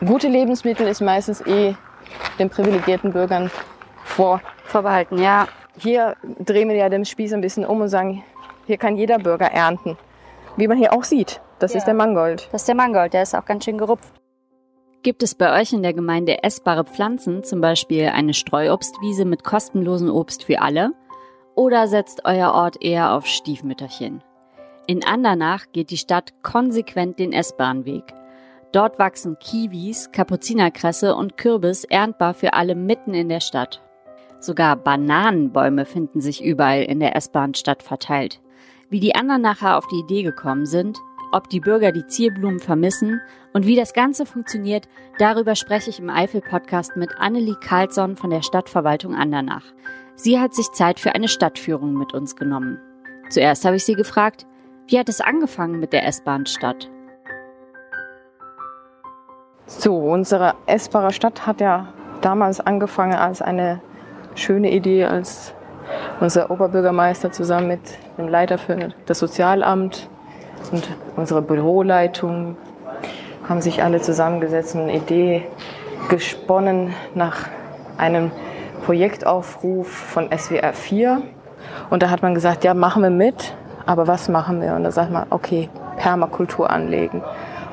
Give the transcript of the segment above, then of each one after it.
gute Lebensmittel ist meistens eh den privilegierten Bürgern vor. Vorbehalten, ja. Hier drehen wir ja den Spieß ein bisschen um und sagen, hier kann jeder Bürger ernten. Wie man hier auch sieht, das Ja. ist der Mangold. Das ist der Mangold, der ist auch ganz schön gerupft. Gibt es bei euch in der Gemeinde essbare Pflanzen, zum Beispiel eine Streuobstwiese mit kostenlosem Obst für alle? Oder setzt euer Ort eher auf Stiefmütterchen? In Andernach geht die Stadt konsequent den essbaren Weg. Dort wachsen Kiwis, Kapuzinerkresse und Kürbis erntbar für alle mitten in der Stadt. Sogar Bananenbäume finden sich überall in der essbaren Stadt verteilt. Wie die Andernacher auf die Idee gekommen sind, ob die Bürger die Zierblumen vermissen und wie das Ganze funktioniert, darüber spreche ich im Eifel-Podcast mit Annelie Karlsson von der Stadtverwaltung Andernach. Sie hat sich Zeit für eine Stadtführung mit uns genommen. Zuerst habe ich sie gefragt, wie hat es angefangen mit der S-Bahn-Stadt? So, unsere essbare Stadt hat ja damals angefangen als eine schöne Idee, als unser Oberbürgermeister zusammen mit dem Leiter für das Sozialamt und unsere Büroleitung haben sich alle zusammengesetzt und eine Idee gesponnen nach einem Projektaufruf von SWR 4. Und da hat man gesagt, ja, machen wir mit, aber was machen wir? Und da sagt man, okay, Permakultur anlegen.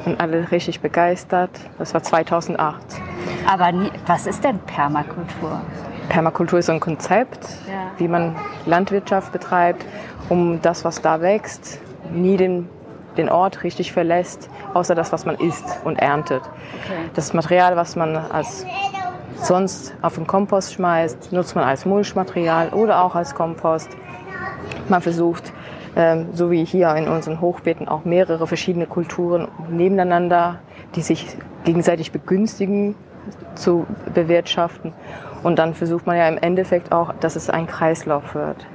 Und alle richtig begeistert. Das war 2008. Aber nie, was ist denn Permakultur? Permakultur ist so ein Konzept, Ja. wie man Landwirtschaft betreibt, um das, was da wächst, nie den, den Ort richtig verlässt, außer das, was man isst und erntet. Das Material, was man als sonst auf den Kompost schmeißt, nutzt man als Mulchmaterial oder auch als Kompost. Man versucht, so wie hier in unseren Hochbeeten, auch mehrere verschiedene Kulturen nebeneinander, die sich gegenseitig begünstigen, zu bewirtschaften. Und dann versucht man ja im Endeffekt auch, dass es ein Kreislauf wird.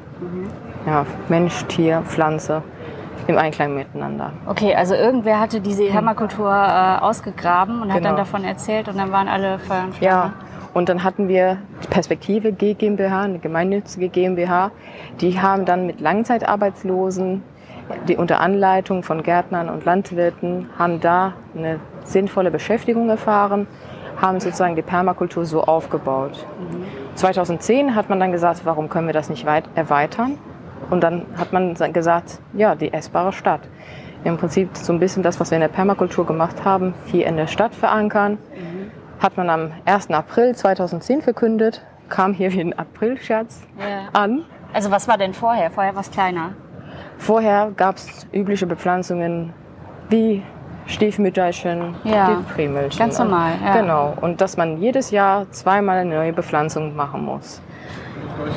Ja, Mensch, Tier, Pflanze im Einklang miteinander. Okay, also irgendwer hatte diese Permakultur äh, ausgegraben und hat Genau. dann davon erzählt und dann waren alle Feuer und Flamme. Ja, und dann hatten wir die Perspektive G GmbH, eine gemeinnützige GmbH. Die haben dann mit Langzeitarbeitslosen, die unter Anleitung von Gärtnern und Landwirten, haben da eine sinnvolle Beschäftigung erfahren, haben sozusagen die Permakultur so aufgebaut. 2010 hat man dann gesagt, warum können wir das nicht weit erweitern? Und dann hat man gesagt, ja, die essbare Stadt. Im Prinzip so ein bisschen das, was wir in der Permakultur gemacht haben, hier in der Stadt verankern hat man am 1. April 2010 verkündet, kam hier wie ein Aprilscherz Ja. an. Also was war denn vorher? Vorher war es kleiner. Vorher gab es übliche Bepflanzungen wie Stiefmütterchen, Ja, die Prämilchen. ganz normal, ja. Genau. Und dass man jedes Jahr zweimal eine neue Bepflanzung machen muss.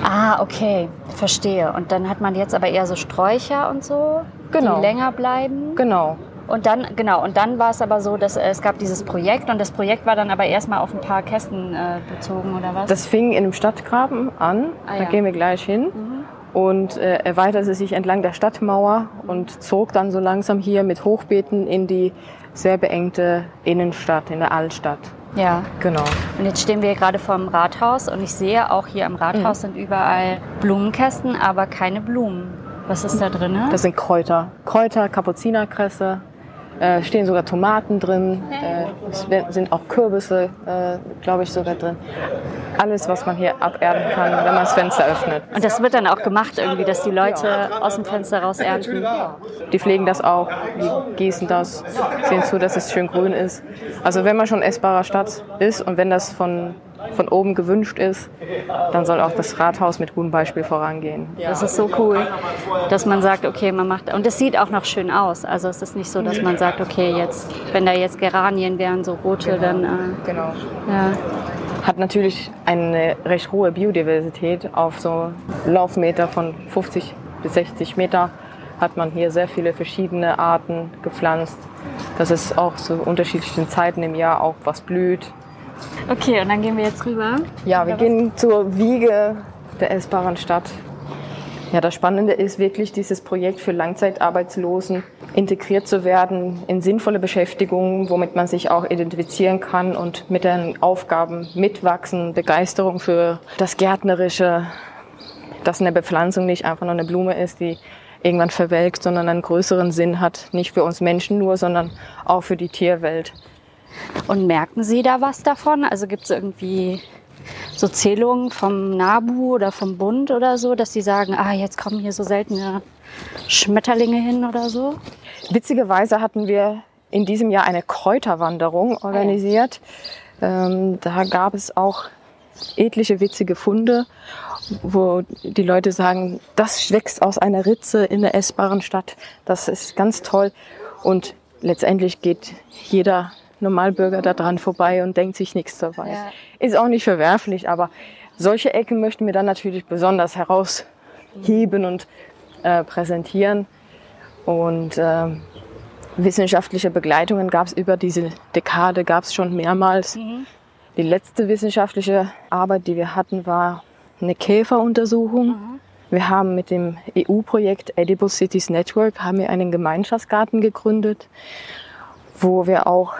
Ah, okay, verstehe. Und dann hat man jetzt aber eher so Sträucher und so, Genau. die länger bleiben. Genau. Und dann, genau, und dann war es aber so, dass äh, es gab dieses Projekt und das Projekt war dann aber erstmal auf ein paar Kästen äh, bezogen, oder was? Das fing in dem Stadtgraben an. Ah, da ja. Mhm. gehen wir gleich hin. Und äh, erweiterte sich entlang der Stadtmauer und zog dann so langsam hier mit Hochbeeten in die sehr beengte Innenstadt, in der Altstadt. ja. Genau. Und jetzt stehen wir gerade vor dem Rathaus und ich sehe auch hier am Rathaus sind überall Blumenkästen, aber keine Blumen. Was ist da drin? Das sind Kräuter. Kräuter, Kapuzinerkresse, äh, stehen sogar Tomaten drin, äh, es sind auch Kürbisse, äh, glaube ich, sogar drin. Alles, was man hier abernten kann, wenn man das Fenster öffnet. Und das wird dann auch gemacht irgendwie, dass die Leute aus dem Fenster raus ernten. Die pflegen das auch, die gießen das, sehen zu, dass es schön grün ist. Also wenn man schon essbarer Stadt ist und wenn das von, von oben gewünscht ist, dann soll auch das Rathaus mit gutem Beispiel vorangehen. Das ist so cool, dass man sagt, okay, man macht. Und es sieht auch noch schön aus. Also es ist nicht so, dass man sagt, okay, jetzt, wenn da jetzt Geranien wären, so rote, dann. Äh, Genau. ja. hat natürlich eine recht hohe Biodiversität. Auf so Laufmeter von 50 bis 60 Meter hat man hier sehr viele verschiedene Arten gepflanzt. Dass es auch zu unterschiedlichen Zeiten im Jahr auch was blüht. Okay, und dann gehen wir jetzt rüber. Ja, wir gehen zur Wiege der essbaren Stadt. Ja, das Spannende ist wirklich, dieses Projekt für Langzeitarbeitslosen integriert zu werden in sinnvolle Beschäftigungen, womit man sich auch identifizieren kann und mit den Aufgaben mitwachsen, Begeisterung für das Gärtnerische, dass eine Bepflanzung nicht einfach nur eine Blume ist, die irgendwann verwelkt, sondern einen größeren Sinn hat, nicht für uns Menschen nur, sondern auch für die Tierwelt. Und merken Sie da was davon? Also gibt es irgendwie so Zählungen vom NABU oder vom Bund oder so, dass sie sagen, ah, jetzt kommen hier so seltene Schmetterlinge hin oder so? Witzigerweise hatten wir in diesem Jahr eine Kräuterwanderung organisiert. Ähm, da gab es auch etliche witzige Funde, wo die Leute sagen, das wächst aus einer Ritze in der essbaren Stadt. Das ist ganz toll. Und letztendlich geht jeder Normalbürger da dran vorbei und denkt sich nichts dabei. Ja. Ist auch nicht verwerflich, aber solche Ecken möchten wir dann natürlich besonders herausheben und äh, präsentieren. Und äh, wissenschaftliche Begleitungen gab es über diese Dekade, gab es schon mehrmals. Mhm. Die letzte wissenschaftliche Arbeit, die wir hatten, war eine Käferuntersuchung. Mhm. Wir haben mit dem EU-Projekt Edible Cities Network haben wir einen Gemeinschaftsgarten gegründet, wo wir auch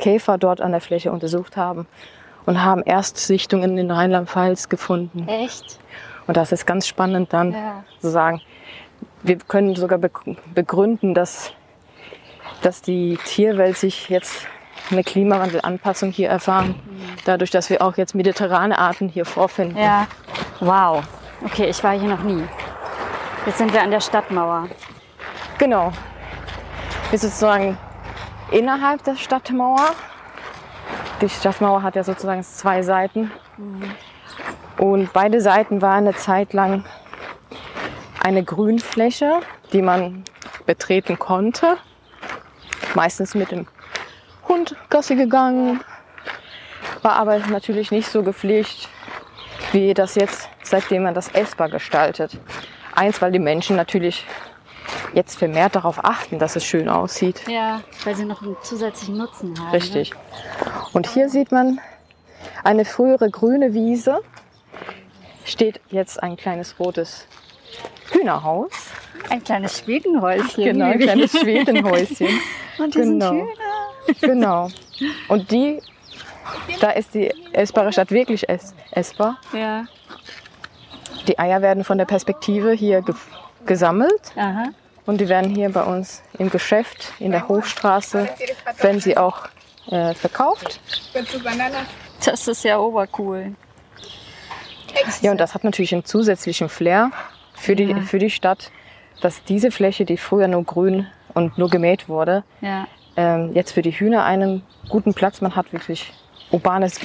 Käfer dort an der Fläche untersucht haben und haben Erstsichtungen in Rheinland-Pfalz gefunden. Echt? Und das ist ganz spannend dann Ja. zu sagen, wir können sogar begründen, dass, dass die Tierwelt sich jetzt eine Klimawandelanpassung hier erfahren, dadurch, dass wir auch jetzt mediterrane Arten hier vorfinden. Ja. Wow. Okay, ich war hier noch nie. Jetzt sind wir an der Stadtmauer. Genau. Wir sind sozusagen innerhalb der Stadtmauer. Die Stadtmauer hat ja sozusagen zwei Seiten. Und beide Seiten waren eine Zeit lang eine Grünfläche, die man betreten konnte. Meistens mit dem Hund Gassi gegangen. War aber natürlich nicht so gepflegt, wie das jetzt, seitdem man das essbar gestaltet. Eins, weil die Menschen natürlich jetzt vermehrt darauf achten, dass es schön aussieht. Ja, weil sie noch einen zusätzlichen Nutzen haben. Richtig. Und hier sieht man eine frühere grüne Wiese. Steht jetzt ein kleines rotes Hühnerhaus. Ne? Ein kleines Schwedenhäuschen. Genau, ein kleines Schwedenhäuschen. Und hier Genau. sind Hühner. Genau. Und die, da ist die essbare Stadt wirklich ess, essbar. Ja. Die Eier werden von der Perspektive hier ge gesammelt Aha. Und die werden hier bei uns im Geschäft in der Hochstraße, werden sie auch äh, verkauft. Das ist ja obercool. Ja, und das hat natürlich einen zusätzlichen Flair für die, für die Stadt, dass diese Fläche, die früher nur grün und nur gemäht wurde, Ja. ähm, jetzt für die Hühner einen guten Platz. Man hat wirklich urbanes,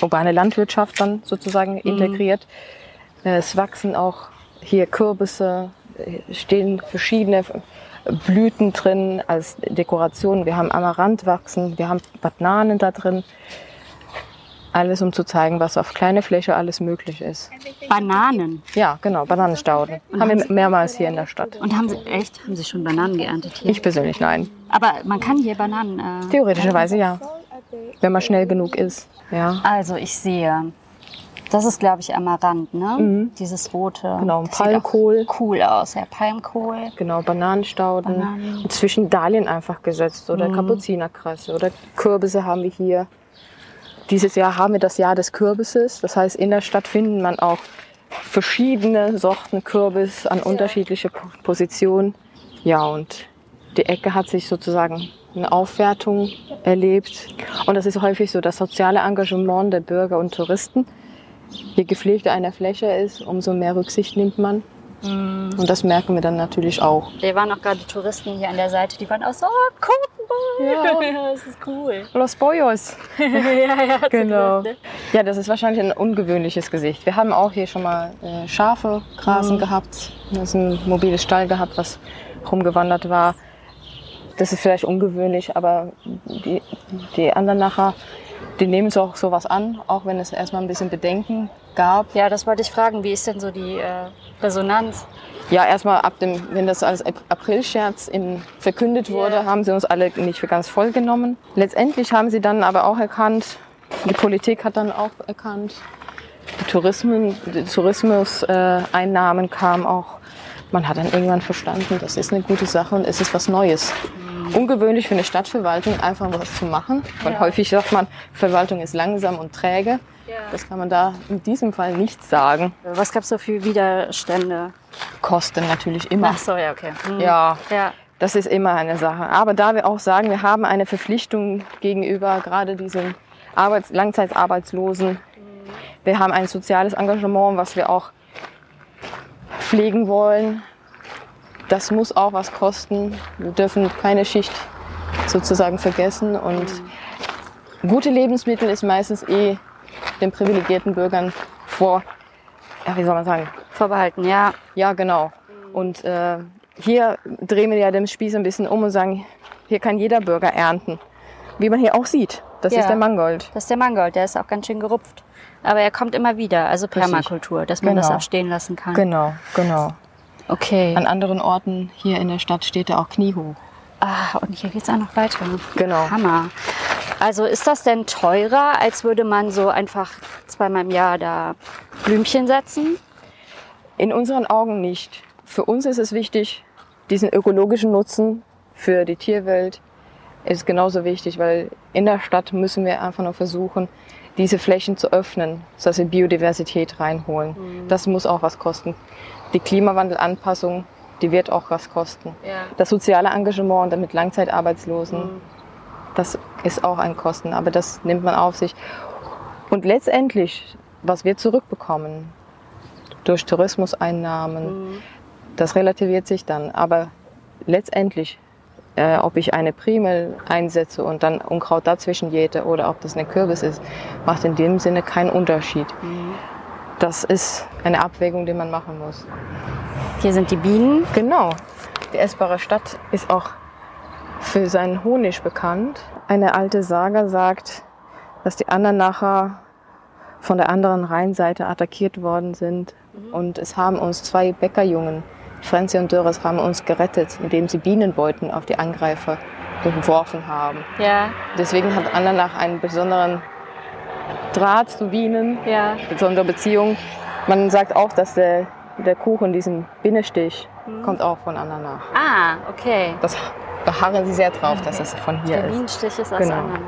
urbane Landwirtschaft dann sozusagen integriert. Äh, Es wachsen auch hier Kürbisse, stehen verschiedene Blüten drin als Dekoration. Wir haben Amaranth wachsen, wir haben Bananen da drin. Alles, um zu zeigen, was auf kleine Fläche alles möglich ist. Bananen. Ja, genau, Bananenstauden. Haben wir mehrmals hier in der Stadt. Und haben sie, echt, haben sie schon Bananen geerntet hier? Ich persönlich nein. Aber man kann hier Bananen. Äh, Theoretischerweise ja. Wenn man schnell genug ist. Ja. also ich sehe, das ist glaube ich Amaranth, ne? Dieses rote. Mhm. Genau, Das sieht Palmkohl. auch Cool aus, ja, Palmkohl. Genau, Bananenstauden. Bananen. Und zwischen Dahlien einfach gesetzt. Oder Kapuzinerkresse. Oder Kürbisse haben wir hier. Dieses Jahr haben wir das Jahr des Kürbisses. Das heißt, in der Stadt finden man auch verschiedene Sorten Kürbis an unterschiedliche Po- Positionen. Ja, und die Ecke hat sich sozusagen eine Aufwertung erlebt. Und das ist häufig so das soziale Engagement der Bürger und Touristen. Je gepflegter eine Fläche ist, umso mehr Rücksicht nimmt man. Und das merken wir dann natürlich auch. Wir waren auch gerade Touristen hier an der Seite, die waren auch so, oh, guck mal. Ja. das ist cool. Los Boyos. ja, ja, sie Genau. ne? Ja, das ist wahrscheinlich ein ungewöhnliches Gesicht. Wir haben auch hier schon mal äh, Schafe grasen gehabt. Das ist ein mobiles Stall gehabt, was rumgewandert war. Das ist vielleicht ungewöhnlich, aber die, die anderen nachher, die nehmen es auch sowas an, auch wenn es erstmal ein bisschen Bedenken gab. Ja, das wollte ich fragen. Wie ist denn so die äh, Resonanz? Ja, erstmal ab dem, wenn das als Ap- Aprilscherz verkündet wurde, Ja. haben sie uns alle nicht für ganz voll genommen. Letztendlich haben sie dann aber auch erkannt, die Politik hat dann auch erkannt, die Tourismen, die Tourismuseinnahmen Einnahmen kamen auch. Man hat dann irgendwann verstanden, das ist eine gute Sache und es ist was Neues. Ungewöhnlich für eine Stadtverwaltung, einfach was zu machen. Weil Ja. häufig sagt man, Verwaltung ist langsam und träge. Das kann man da in diesem Fall nicht sagen. Was gab es so für Widerstände? Kosten natürlich immer. Ach so, ja, okay. Hm. Ja, Ja, Das ist immer eine Sache. Aber da wir auch sagen, wir haben eine Verpflichtung gegenüber gerade diesen Arbeits Langzeitarbeitslosen. Wir haben ein soziales Engagement, was wir auch pflegen wollen. Das muss auch was kosten. Wir dürfen keine Schicht sozusagen vergessen. Und gute Lebensmittel ist meistens eh den privilegierten Bürgern vor, ja, wie soll man sagen? Vorbehalten, ja. Ja, genau. Und äh, hier drehen wir ja den Spieß ein bisschen um und sagen, hier kann jeder Bürger ernten. Wie man hier auch sieht. Das Ja. ist der Mangold. Das ist der Mangold, der ist auch ganz schön gerupft. Aber er kommt immer wieder, also Permakultur, dass man das Genau. auch stehen lassen kann. Genau, genau. Okay. An anderen Orten hier in der Stadt steht er auch kniehoch. Ah, und hier geht's auch noch weiter. Genau. Hammer. Also ist das denn teurer, als würde man so einfach zweimal im Jahr da Blümchen setzen? In unseren Augen nicht. Für uns ist es wichtig, diesen ökologischen Nutzen für die Tierwelt ist genauso wichtig, weil in der Stadt müssen wir einfach nur versuchen, diese Flächen zu öffnen, sodass wir Biodiversität reinholen. Das muss auch was kosten. Die Klimawandelanpassung, die wird auch was kosten. Ja. Das soziale Engagement und damit Langzeitarbeitslosen, das ist auch ein Kosten, aber das nimmt man auf sich. Und letztendlich, was wir zurückbekommen durch Tourismuseinnahmen, das relativiert sich dann. Aber letztendlich, äh, ob ich eine Primel einsetze und dann Unkraut dazwischen jäte oder ob das eine Kürbis ist, macht in dem Sinne keinen Unterschied. Das ist eine Abwägung, die man machen muss. Hier sind die Bienen. Genau. Die essbare Stadt ist auch für seinen Honig bekannt. Eine alte Saga sagt, dass die anderen nachher von der anderen Rheinseite attackiert worden sind. Und es haben uns zwei Bäckerjungen, Franzi und Dörres, haben uns gerettet, indem sie Bienenbeuten auf die Angreifer geworfen haben. Ja, Deswegen hat Andernach einen besonderen Draht zu Bienen ja. besondere Beziehung. Man sagt auch, dass der, der Kuchen, diesen Binnestich, kommt auch von Ananach. Ah, okay. Das beharren sie sehr drauf, dass das von hier Der ist. Bienenstich ist aus Genau. Anna.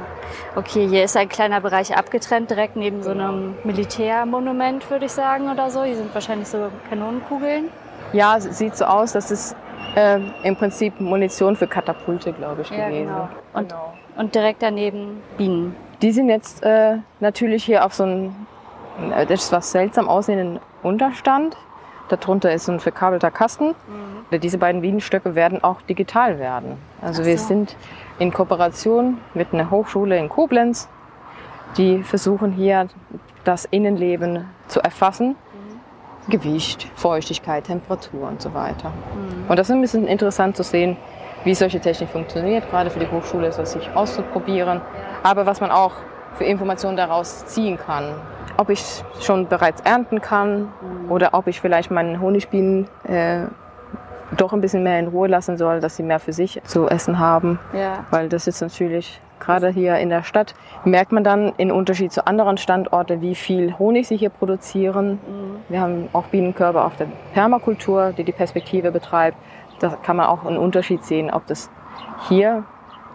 Okay, hier ist ein kleiner Bereich abgetrennt, direkt neben so einem Militärmonument, würde ich sagen, oder so. Hier sind wahrscheinlich so Kanonenkugeln. Ja, es sieht so aus, dass es äh, im Prinzip Munition für Katapulte, glaube ich, Ja, gewesen. genau. Und, Genau. und direkt daneben Bienen. Die sind jetzt äh, natürlich hier auf so einem äh, etwas seltsam aussehenden Unterstand. Darunter ist so ein verkabelter Kasten. Diese beiden Bienenstöcke werden auch digital werden. Also Ach wir so. sind in Kooperation mit einer Hochschule in Koblenz, die versuchen hier das Innenleben zu erfassen. Gewicht, Feuchtigkeit, Temperatur und so weiter. Und das ist ein bisschen interessant zu sehen, wie solche Technik funktioniert. Gerade für die Hochschule ist das sich auszuprobieren. Aber was man auch für Informationen daraus ziehen kann. Ob ich schon bereits ernten kann oder ob ich vielleicht meinen Honigbienen äh, doch ein bisschen mehr in Ruhe lassen soll, dass sie mehr für sich zu essen haben. Ja. Weil das ist natürlich, gerade hier in der Stadt, merkt man dann in Unterschied zu anderen Standorten, wie viel Honig sie hier produzieren. Wir haben auch Bienenkörper auf der Permakultur, die die Perspektive betreibt. Da kann man auch einen Unterschied sehen, ob das hier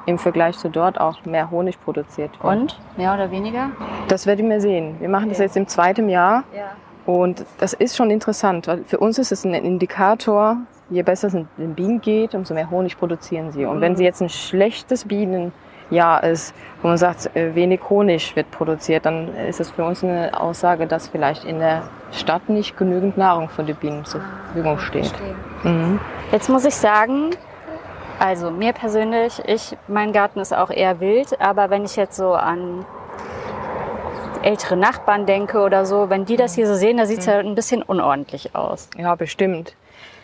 im Vergleich zu dort auch mehr Honig produziert wird. Und? Mehr oder weniger? Das werden wir sehen. Wir machen das jetzt im zweiten Jahr Ja. und das ist schon interessant. weil Für uns ist es ein Indikator, je besser es den Bienen geht, umso mehr Honig produzieren sie. Und wenn sie jetzt ein schlechtes Bienenjahr ist, wo man sagt, äh, wenig Honig wird produziert, dann ist es für uns eine Aussage, dass vielleicht in der Stadt nicht genügend Nahrung für die Bienen zur Verfügung steht. Mhm. Jetzt muss ich sagen, also mir persönlich, ich, mein Garten ist auch eher wild, aber wenn ich jetzt so an ältere Nachbarn denke oder so, wenn die das hier so sehen, da sieht es ja ein bisschen unordentlich aus. Ja, bestimmt.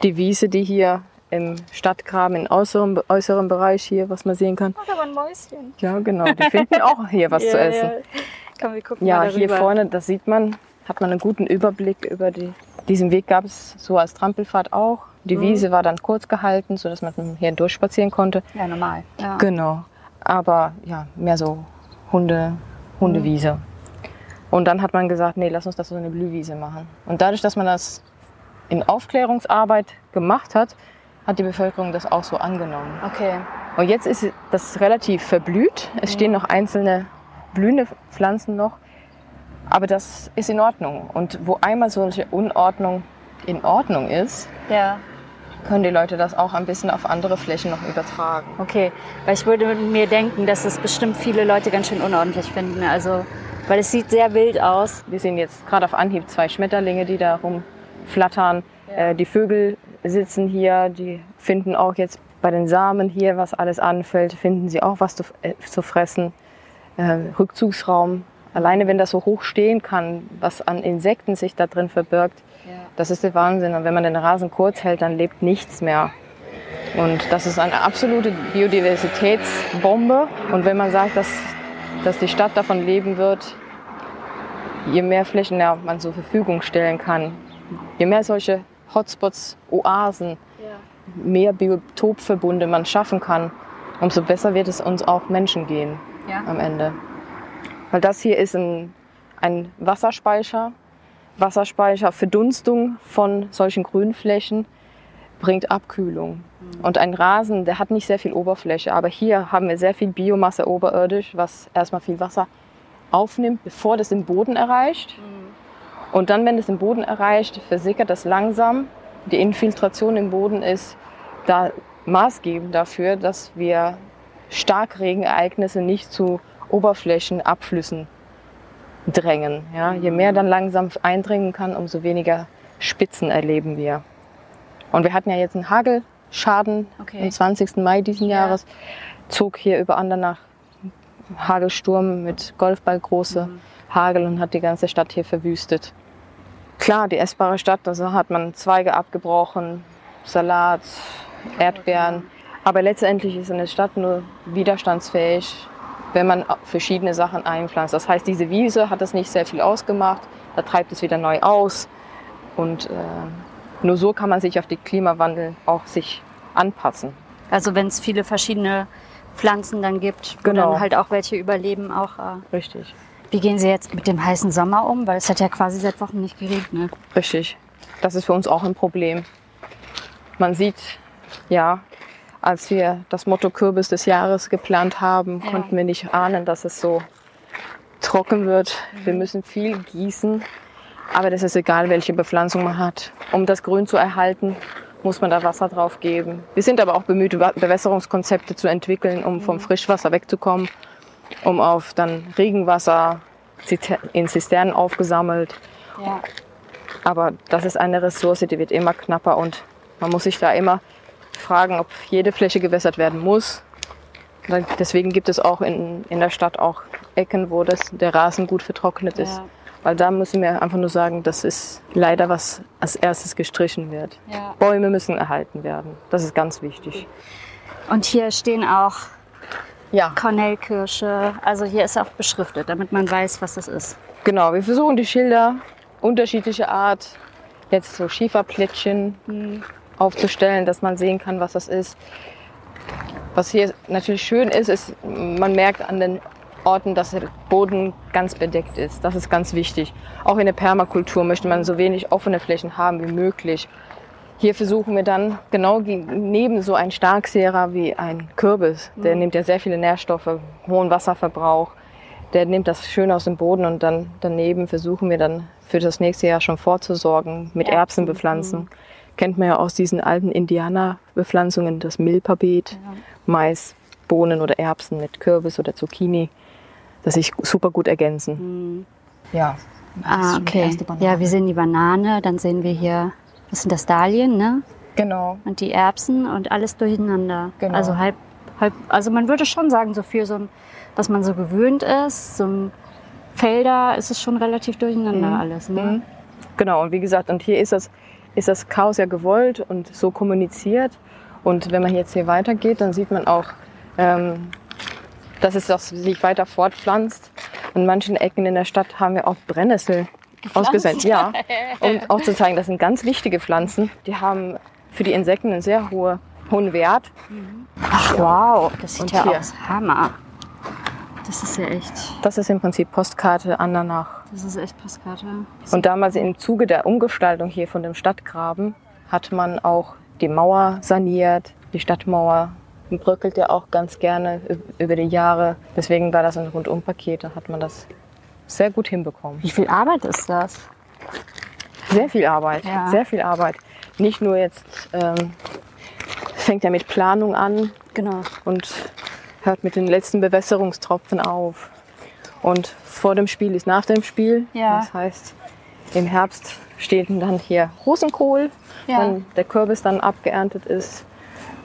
Die Wiese, die hier im Stadtgraben, im äußeren, äußeren Bereich hier, was man sehen kann. Oh, da war ein Mäuschen. Ja, genau. Die finden auch hier was zu essen. Wir gucken Ja, hier vorne, das sieht man, hat man einen guten Überblick über die. Diesen Weg gab es so als Trampelfahrt auch. Die Wiese war dann kurz gehalten, sodass man hier durchspazieren konnte. Ja, normal. Ja. Genau. Aber ja, mehr so Hunde, Hundewiese. Und dann hat man gesagt, nee, lass uns das so eine Blühwiese machen. Und dadurch, dass man das in Aufklärungsarbeit gemacht hat, hat die Bevölkerung das auch so angenommen. Okay. Und jetzt ist das relativ verblüht. Es stehen noch einzelne blühende Pflanzen noch. Aber das ist in Ordnung. Und wo einmal solche Unordnung in Ordnung ist, Ja. können die Leute das auch ein bisschen auf andere Flächen noch übertragen. Okay, weil ich würde mir denken, dass es bestimmt viele Leute ganz schön unordentlich finden. Also, weil es sieht sehr wild aus. Wir sehen jetzt gerade auf Anhieb zwei Schmetterlinge, die da rumflattern. Ja. Äh, die Vögel sitzen hier, die finden auch jetzt bei den Samen hier, was alles anfällt, finden sie auch was zu, äh, zu fressen. Äh, Rückzugsraum, alleine wenn das so hoch stehen kann, was an Insekten sich da drin verbirgt, ja. das ist der Wahnsinn. Und wenn man den Rasen kurz hält, dann lebt nichts mehr. Und das ist eine absolute Biodiversitätsbombe. Und wenn man sagt, dass, dass die Stadt davon leben wird, je mehr Flächen ja, man zur Verfügung stellen kann, je mehr solche Hotspots, Oasen, mehr Biotopverbunde man schaffen kann, umso besser wird es uns auch Menschen gehen ja. am Ende. Weil das hier ist ein, ein Wasserspeicher. Wasserspeicher, Verdunstung von solchen Grünflächen bringt Abkühlung. Mhm. Und ein Rasen, der hat nicht sehr viel Oberfläche, aber hier haben wir sehr viel Biomasse oberirdisch, was erstmal viel Wasser aufnimmt, bevor das den Boden erreicht. Mhm. Und dann, wenn es den Boden erreicht, versickert das langsam die Infiltration im Boden ist da maßgebend dafür, dass wir Starkregenereignisse nicht zu Oberflächenabflüssen drängen. Ja, je mehr dann langsam eindringen kann, umso weniger Spitzen erleben wir. Und wir hatten ja jetzt einen Hagelschaden okay. am 20. Mai diesen ja. Jahres. Zog hier über Andernach Hagelsturm mit Golfballgroße mhm. Hagel und hat die ganze Stadt hier verwüstet klar, die essbare Stadt, also hat man Zweige abgebrochen, Salat, Erdbeeren. Aber letztendlich ist eine Stadt nur widerstandsfähig, wenn man verschiedene Sachen einpflanzt. Das heißt, diese Wiese hat das nicht sehr viel ausgemacht, da treibt es wieder neu aus. Und äh, nur so kann man sich auf den Klimawandel auch sich anpassen. Also wenn es viele verschiedene Pflanzen dann gibt, genau. dann halt auch welche überleben auch. Äh Richtig. Wie gehen Sie jetzt mit dem heißen Sommer um? Weil es hat ja quasi seit Wochen nicht geregnet. Richtig. Das ist für uns auch ein Problem. Man sieht, ja, als wir das Motto Kürbis des Jahres geplant haben, ja. konnten wir nicht ahnen, dass es so trocken wird. Mhm. Wir müssen viel gießen. Aber das ist egal, welche Bepflanzung man hat. Um das Grün zu erhalten, muss man da Wasser drauf geben. Wir sind aber auch bemüht, Bewässerungskonzepte zu entwickeln, um vom mhm. Frischwasser wegzukommen um auf dann Regenwasser in Zisternen aufgesammelt. Ja. Aber das ist eine Ressource, die wird immer knapper und man muss sich da immer fragen, ob jede Fläche gewässert werden muss. Deswegen gibt es auch in, in der Stadt auch Ecken, wo das, der Rasen gut vertrocknet ist. Ja. Weil da müssen wir einfach nur sagen, das ist leider was als erstes gestrichen wird. Ja. Bäume müssen erhalten werden. Das ist ganz wichtig. Und hier stehen auch ja. Kornellkirsche. Also hier ist auch beschriftet, damit man weiß, was das ist. Genau, wir versuchen die Schilder unterschiedlicher Art, jetzt so Schieferplättchen mhm. aufzustellen, dass man sehen kann, was das ist. Was hier natürlich schön ist, ist, man merkt an den Orten, dass der Boden ganz bedeckt ist. Das ist ganz wichtig. Auch in der Permakultur möchte man so wenig offene Flächen haben wie möglich. Hier versuchen wir dann genau neben so ein Starksehrer wie ein Kürbis, der mhm. nimmt ja sehr viele Nährstoffe, hohen Wasserverbrauch, der nimmt das schön aus dem Boden und dann daneben versuchen wir dann für das nächste Jahr schon vorzusorgen mit Erbsen, Erbsen bepflanzen. Mhm. Kennt man ja aus diesen alten Indianerbepflanzungen, das Milpabeet, ja. Mais, Bohnen oder Erbsen mit Kürbis oder Zucchini, das sich super gut ergänzen. Mhm. Ja. Ah, okay. Ja, wir sehen die Banane, dann sehen wir hier das sind das Dahlien, ne? Genau. Und die Erbsen und alles durcheinander. Genau. Also halb, halb, also man würde schon sagen, so für so ein, was man so gewöhnt ist, so ein Felder ist es schon relativ durcheinander mhm. alles, ne? Mhm. Genau, und wie gesagt, und hier ist das, ist das Chaos ja gewollt und so kommuniziert. Und wenn man jetzt hier weitergeht, dann sieht man auch, ähm, dass es sich weiter fortpflanzt. An manchen Ecken in der Stadt haben wir auch Brennnessel ausgesetzt. Ja, um auch zu zeigen, das sind ganz wichtige Pflanzen. Die haben für die Insekten einen sehr hohe, hohen Wert. Ach wow, das sieht Und ja hier. aus. Hammer. Das ist ja echt. Das ist im Prinzip Postkarte Andernach. Das ist echt Postkarte. Und damals im Zuge der Umgestaltung hier von dem Stadtgraben hat man auch die Mauer saniert, die Stadtmauer bröckelt ja auch ganz gerne über die Jahre. Deswegen war das ein Rundumpaket, da hat man das sehr gut hinbekommen. Wie viel Arbeit ist das? Sehr viel Arbeit, ja. sehr viel Arbeit. nicht nur jetzt, ähm, fängt ja mit Planung an Genau. und hört mit den letzten Bewässerungstropfen auf. Und vor dem Spiel ist nach dem Spiel. Ja. Das heißt, im Herbst steht dann hier Rosenkohl, Ja. wenn der Kürbis dann abgeerntet ist.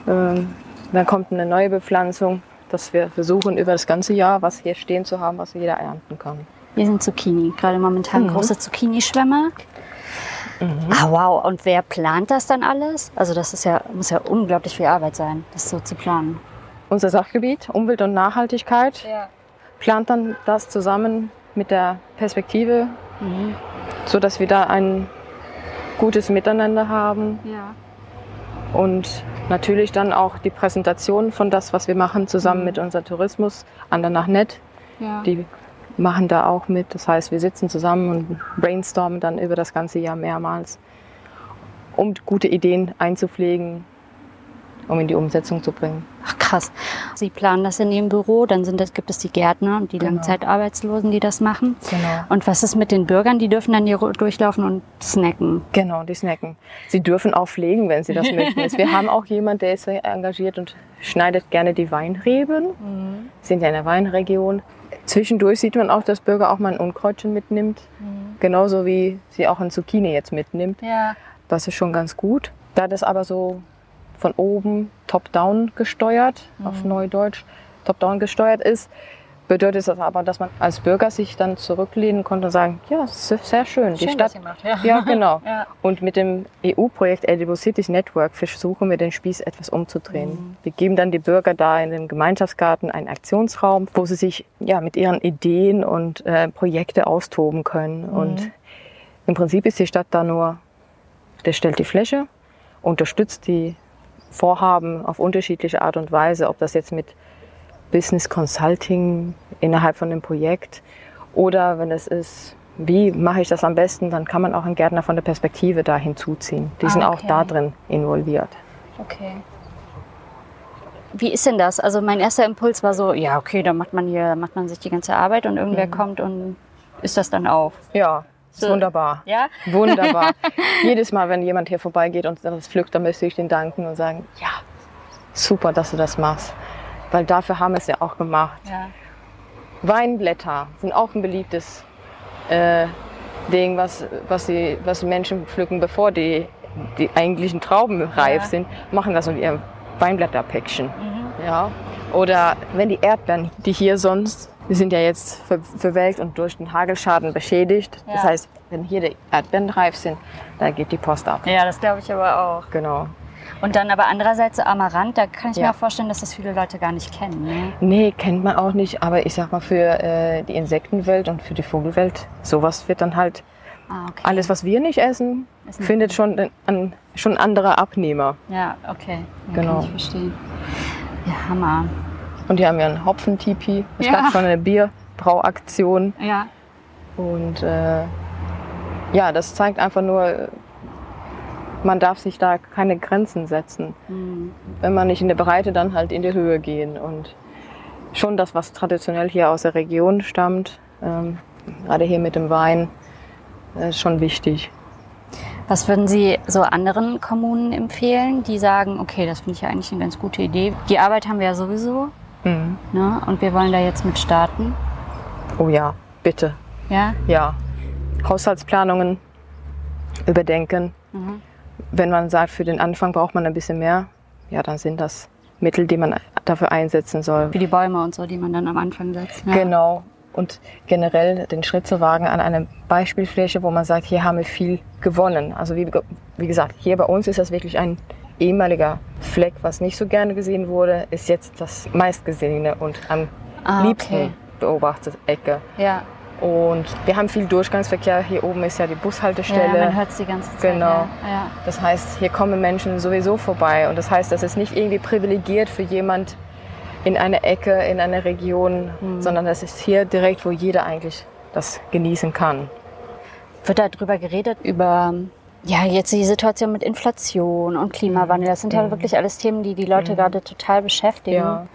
Ähm, dann kommt eine neue Bepflanzung, dass wir versuchen, über das ganze Jahr was hier stehen zu haben, was jeder ernten kann. Hier sind Zucchini, gerade momentan Mhm. große Zucchini-Schwämme. Ah, wow. Und wer plant das dann alles? Also das ist ja, muss ja unglaublich viel Arbeit sein, das so zu planen. Unser Sachgebiet Umwelt und Nachhaltigkeit Ja. plant dann das zusammen mit der Perspektive, Mhm. so dass wir da ein gutes Miteinander haben Ja. und natürlich dann auch die Präsentation von das, was wir machen, zusammen mit unser Tourismus, Andernach Net. ja. Die machen da auch mit. Das heißt, wir sitzen zusammen und brainstormen dann über das ganze Jahr mehrmals, um gute Ideen einzupflegen, um in die Umsetzung zu bringen. Ach krass. Sie planen das in Ihrem Büro, dann sind das, gibt es die Gärtner und die Genau. Langzeitarbeitslosen, die das machen. Genau. Und was ist mit den Bürgern? Die dürfen dann hier durchlaufen und snacken. Genau, die snacken. Sie dürfen auch pflegen, wenn sie das möchten. Wir haben auch jemanden, der ist sehr engagiert und schneidet gerne die Weinreben. Sind ja in der Weinregion. Zwischendurch sieht man auch, dass Bürger auch mal ein Unkräutchen mitnimmt. Genauso wie sie auch ein Zucchini jetzt mitnimmt. Ja. Das ist schon ganz gut. Da das aber so von oben top-down gesteuert, auf Neudeutsch top-down gesteuert ist, bedeutet das aber, dass man als Bürger sich dann zurücklehnen konnte und sagen, ja, sehr schön. die Stadt, ja, genau. Ja. Und mit dem EU-Projekt Edible Cities Network versuchen wir den Spieß etwas umzudrehen. Wir geben dann die Bürger da in dem Gemeinschaftsgarten einen Aktionsraum, wo sie sich ja mit ihren Ideen und äh, Projekte austoben können. Und im Prinzip ist die Stadt da nur, der stellt die Fläche, unterstützt die Vorhaben auf unterschiedliche Art und Weise, ob das jetzt mit Business Consulting innerhalb von dem Projekt oder wenn es ist, wie mache ich das am besten, dann kann man auch einen Gärtner von der Perspektive da hinzuziehen. Die Ah, sind auch okay. da drin involviert. Okay. Wie ist denn das? Also mein erster Impuls war so, ja, okay, dann macht man hier, macht man sich die ganze Arbeit und irgendwer kommt und ist das dann auf. Ja, ist So. wunderbar. Ja? Wunderbar. Jedes Mal, wenn jemand hier vorbeigeht und das pflückt, dann möchte ich den danken und sagen, ja, super, dass du das machst. Weil dafür haben wir es ja auch gemacht. Ja. Weinblätter sind auch ein beliebtes äh, Ding, was, was, die, was die Menschen pflücken, bevor die, die eigentlichen Trauben reif Ja. sind, machen das mit ihrem Weinblätterpäckchen. Ja. Oder wenn die Erdbeeren, die hier sonst, die sind ja jetzt ver verwelkt und durch den Hagelschaden beschädigt. Das Ja. heißt, wenn hier die Erdbeeren reif sind, da geht die Post ab. Ja, das glaube ich aber auch. Genau. Und dann aber andererseits so Amaranth, da kann ich mir Ja. auch vorstellen, dass das viele Leute gar nicht kennen. Ne? Nee, kennt man auch nicht, aber ich sag mal, für äh, die Insektenwelt und für die Vogelwelt, sowas wird dann halt Ah, okay. Alles, was wir nicht essen, Essen findet schon ein, ein, schon ein anderer Abnehmer. Ja, okay. Ja, Genau. Kann ich verstehen. Ja, Hammer. Und die haben ja einen Hopfentipi. Es Ja. gab schon eine Bierbrauaktion. Ja. Und äh, ja, das zeigt einfach nur, man darf sich da keine Grenzen setzen. Hm. Wenn man nicht in der Breite, dann halt in die Höhe gehen. Und schon das, was traditionell hier aus der Region stammt, ähm, gerade hier mit dem Wein, äh, ist schon wichtig. Was würden Sie so anderen Kommunen empfehlen, die sagen, okay, das finde ich ja eigentlich eine ganz gute Idee. Die Arbeit haben wir ja sowieso, Mhm. ne? Und wir wollen da jetzt mit starten. Oh ja, bitte. Ja? ja, Haushaltsplanungen überdenken. Mhm. Wenn man sagt, für den Anfang braucht man ein bisschen mehr, ja, dann sind das Mittel, die man dafür einsetzen soll. Für die Bäume und so, die man dann am Anfang setzt. Ja. Genau. Und generell den Schritt zu wagen an eine Beispielfläche, wo man sagt, hier haben wir viel gewonnen. Also wie, wie gesagt, hier bei uns ist das wirklich ein ehemaliger Fleck, was nicht so gerne gesehen wurde, ist jetzt das meistgesehene und am Ah, liebsten okay. beobachtete Ecke. Ja. Und wir haben viel Durchgangsverkehr. Hier oben ist ja die ja, Bushaltestelle. man hört es die ganze Zeit. Genau. Ja. Ja. Das heißt, hier kommen Menschen sowieso vorbei. Und das heißt, das ist nicht irgendwie privilegiert für jemand in einer Ecke, in einer Region, Mhm. sondern das ist hier direkt, wo jeder eigentlich das genießen kann. Wird da drüber geredet, über ja, jetzt die Situation mit Inflation und Klimawandel. Das sind ja wirklich alles Themen, die die Leute gerade total beschäftigen. Ja.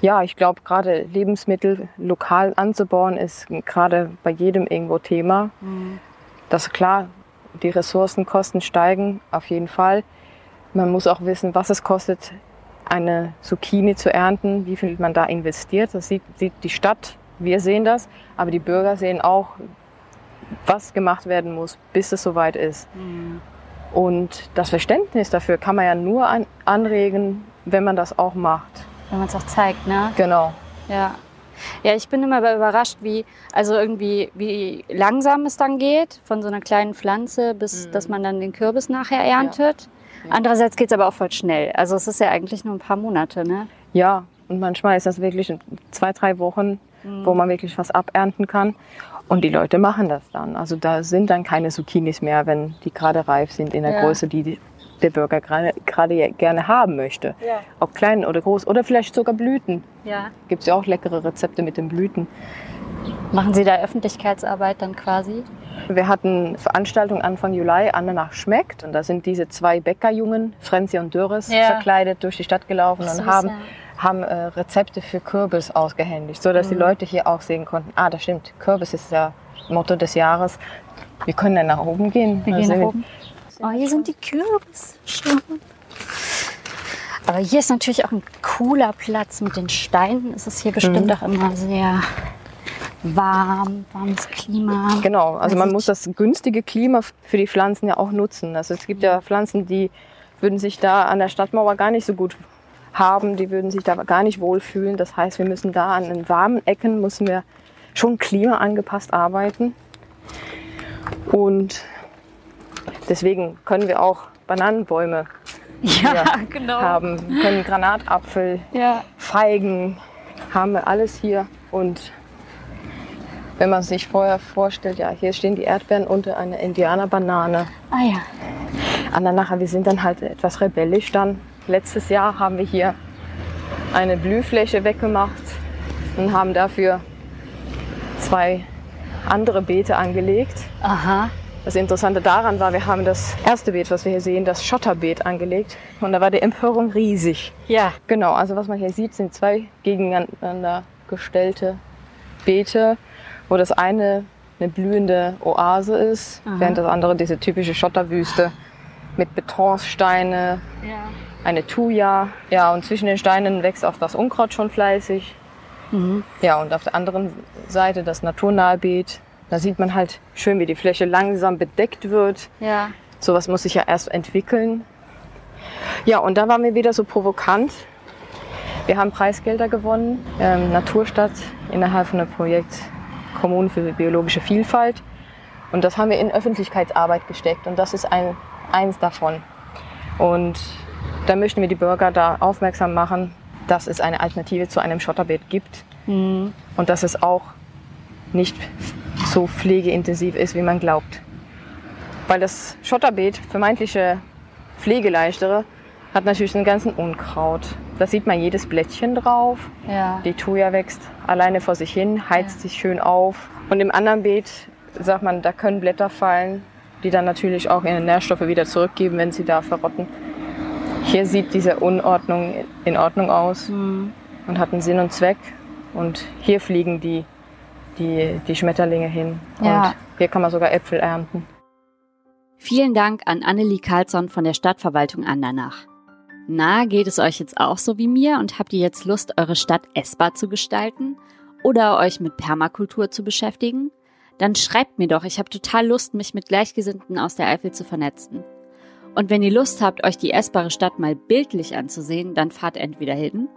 Ja, ich glaube, gerade Lebensmittel lokal anzubauen, ist gerade bei jedem irgendwo Thema. Mhm. Das klar die Ressourcenkosten steigen auf jeden Fall. Man muss auch wissen, was es kostet, eine Zucchini zu ernten, wie viel man da investiert. Das sieht, sieht die Stadt, wir sehen das, aber die Bürger sehen auch, was gemacht werden muss, bis es soweit ist. Mhm. Und das Verständnis dafür kann man ja nur an, anregen, wenn man das auch macht. Wenn man es auch zeigt, ne? Genau. Ja. Ja, ich bin immer überrascht, wie, also irgendwie, wie langsam es dann geht, von so einer kleinen Pflanze bis, mhm. dass man dann den Kürbis nachher erntet. Ja. Ja. Andererseits geht es aber auch voll schnell. Also es ist ja eigentlich nur ein paar Monate, ne? Ja, und manchmal ist das wirklich zwei, drei Wochen, mhm. wo man wirklich was abernten kann. Und die Leute machen das dann. Also da sind dann keine Zucchinis mehr, wenn die gerade reif sind in der ja. Größe, die der Bürger gerade gerne haben möchte. Ja. Ob klein oder groß oder vielleicht sogar Blüten. Ja. Gibt es ja auch leckere Rezepte mit den Blüten. Machen Sie da Öffentlichkeitsarbeit dann quasi? Wir hatten Veranstaltung Anfang Juli, Andanach schmeckt. Und da sind diese zwei Bäckerjungen, Frenzi und Dürres, ja. verkleidet durch die Stadt gelaufen und haben, ja. haben äh, Rezepte für Kürbis ausgehändigt, sodass mhm. die Leute hier auch sehen konnten, ah, das stimmt, Kürbis ist ja Motto des Jahres. Wir können dann nach oben gehen. Wir also, gehen nach oben. Oh, hier sind die Kürbis. Aber hier ist natürlich auch ein cooler Platz mit den Steinen. Es ist hier bestimmt mhm. auch immer sehr warm, warmes Klima. Genau, also man muss das günstige Klima für die Pflanzen ja auch nutzen. Also es gibt ja Pflanzen, die würden sich da an der Stadtmauer gar nicht so gut haben, die würden sich da gar nicht wohlfühlen. Das heißt, wir müssen da an den warmen Ecken müssen wir schon klimaangepasst arbeiten. Und deswegen können wir auch Bananenbäume ja, genau. haben. Wir können Granatapfel, ja. Feigen, haben wir alles hier. Und wenn man sich vorher vorstellt, ja, hier stehen die Erdbeeren unter einer Indianerbanane. Ah ja. Andernach, wir sind dann halt etwas rebellisch dann. Letztes Jahr haben wir hier eine Blühfläche weggemacht und haben dafür zwei andere Beete angelegt. Aha. Das Interessante daran war, wir haben das erste Beet, was wir hier sehen, das Schotterbeet angelegt. Und da war die Empörung riesig. Ja. Genau, also was man hier sieht, sind zwei gegeneinander gestellte Beete, wo das eine eine blühende Oase ist, Aha. während das andere diese typische Schotterwüste mit Betonsteine, ja. eine Thuja. Ja, und zwischen den Steinen wächst auch das Unkraut schon fleißig. Mhm. Ja, und auf der anderen Seite das naturnahe Beet da sieht man halt schön, wie die Fläche langsam bedeckt wird. Ja. Sowas muss sich ja erst entwickeln. Ja, und da waren wir wieder so provokant. Wir haben Preisgelder gewonnen, ähm, Naturstadt innerhalb von einem Projekt Kommunen für biologische Vielfalt. Und das haben wir in Öffentlichkeitsarbeit gesteckt und das ist ein, eins davon. Und da möchten wir die Bürger da aufmerksam machen, dass es eine Alternative zu einem Schotterbeet gibt mhm. und dass es auch nicht so pflegeintensiv ist, wie man glaubt. Weil das Schotterbeet, vermeintliche Pflegeleichtere, hat natürlich einen ganzen Unkraut. Da sieht man jedes Blättchen drauf. Ja. Die Thuja wächst alleine vor sich hin, heizt ja. sich schön auf. Und im anderen Beet sagt man, da können Blätter fallen, die dann natürlich auch ihre Nährstoffe wieder zurückgeben, wenn sie da verrotten. Hier sieht diese Unordnung in Ordnung aus mhm. und hat einen Sinn und Zweck. Und hier fliegen die die, die Schmetterlinge hin. Ja. Und hier kann man sogar Äpfel ernten. Vielen Dank an Annelie Karlsson von der Stadtverwaltung Andernach. Na, geht es euch jetzt auch so wie mir und habt ihr jetzt Lust, eure Stadt essbar zu gestalten oder euch mit Permakultur zu beschäftigen? Dann schreibt mir doch, ich habe total Lust, mich mit Gleichgesinnten aus der Eifel zu vernetzen. Und wenn ihr Lust habt, euch die essbare Stadt mal bildlich anzusehen, dann fahrt entweder hin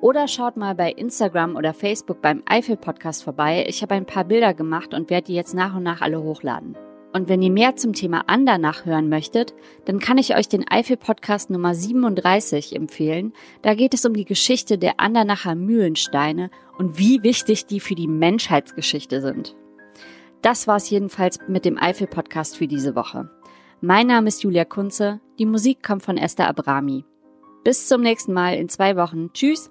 oder schaut mal bei Instagram oder Facebook beim Eifel Podcast vorbei. Ich habe ein paar Bilder gemacht und werde die jetzt nach und nach alle hochladen. Und wenn ihr mehr zum Thema Andernach hören möchtet, dann kann ich euch den Eifel Podcast Nummer 37 empfehlen. Da geht es um die Geschichte der Andernacher Mühlensteine und wie wichtig die für die Menschheitsgeschichte sind. Das war's jedenfalls mit dem Eifel Podcast für diese Woche. Mein Name ist Julia Kunze. Die Musik kommt von Esther Abrami. Bis zum nächsten Mal in zwei Wochen. Tschüss!